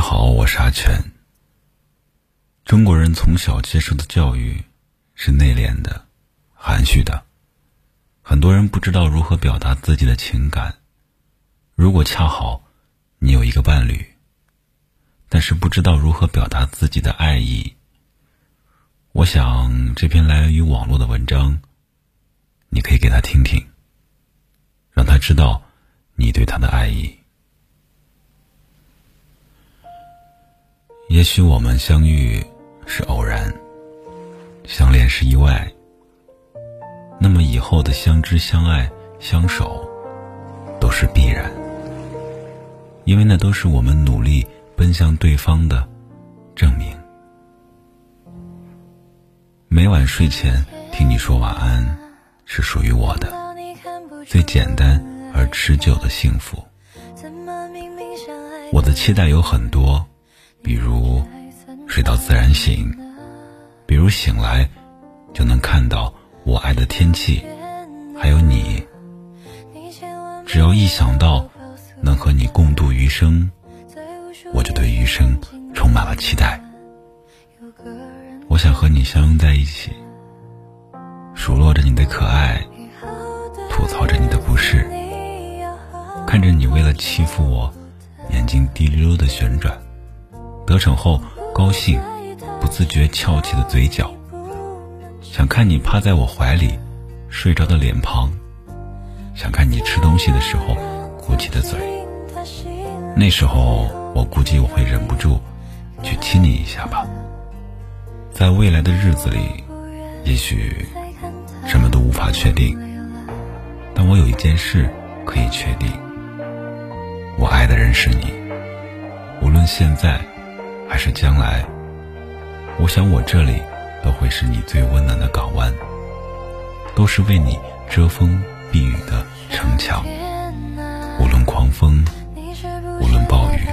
家好，我是阿全。中国人从小接受的教育是内敛的、含蓄的，很多人不知道如何表达自己的情感。如果恰好你有一个伴侣，但是不知道如何表达自己的爱意，我想这篇来源于网络的文章，你可以给他听听，让他知道你对他的爱意。也许我们相遇是偶然，相恋是意外，那么以后的相知、相爱、相守都是必然，因为那都是我们努力奔向对方的证明。每晚睡前听你说晚安，是属于我的最简单而持久的幸福。我的期待有很多。比如睡到自然醒，比如醒来就能看到我爱的天气，还有你。只要一想到能和你共度余生，我就对余生充满了期待。我想和你相拥在一起，数落着你的可爱，吐槽着你的不是，看着你为了欺负我，眼睛滴溜溜的旋转。得逞后高兴，不自觉翘起的嘴角，想看你趴在我怀里睡着的脸庞，想看你吃东西的时候鼓起的嘴。那时候我估计我会忍不住去亲你一下吧。在未来的日子里，也许什么都无法确定，但我有一件事可以确定：我爱的人是你，无论现在。还是将来，我想我这里都会是你最温暖的港湾，都是为你遮风避雨的城墙。无论狂风，无论暴雨，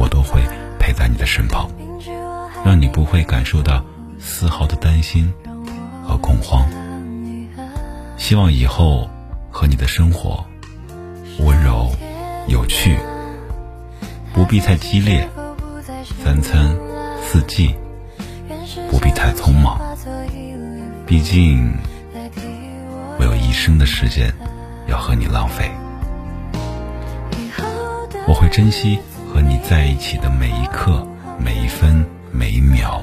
我都会陪在你的身旁，让你不会感受到丝毫的担心和恐慌。希望以后和你的生活温柔有趣，不必太激烈。三餐四季不必太匆忙，毕竟我有一生的时间要和你浪费。我会珍惜和你在一起的每一刻、每一分、每一秒。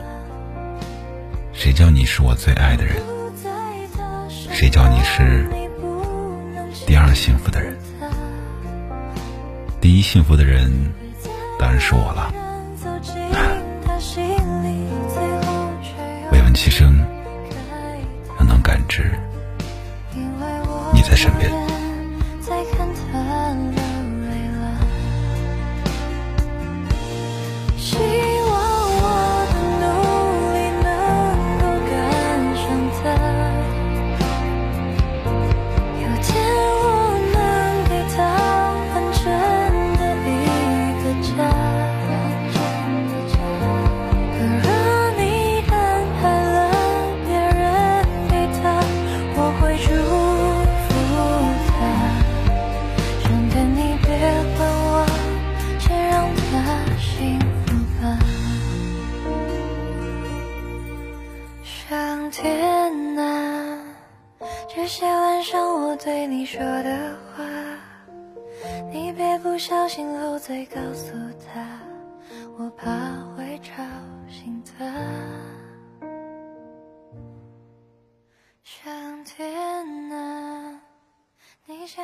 谁叫你是我最爱的人？谁叫你是第二幸福的人？第一幸福的人当然是我了。未闻其实，能感知你在身边。这些晚上我对你说的话，你别不小心漏嘴告诉他，我怕会吵醒他。上天啊，你千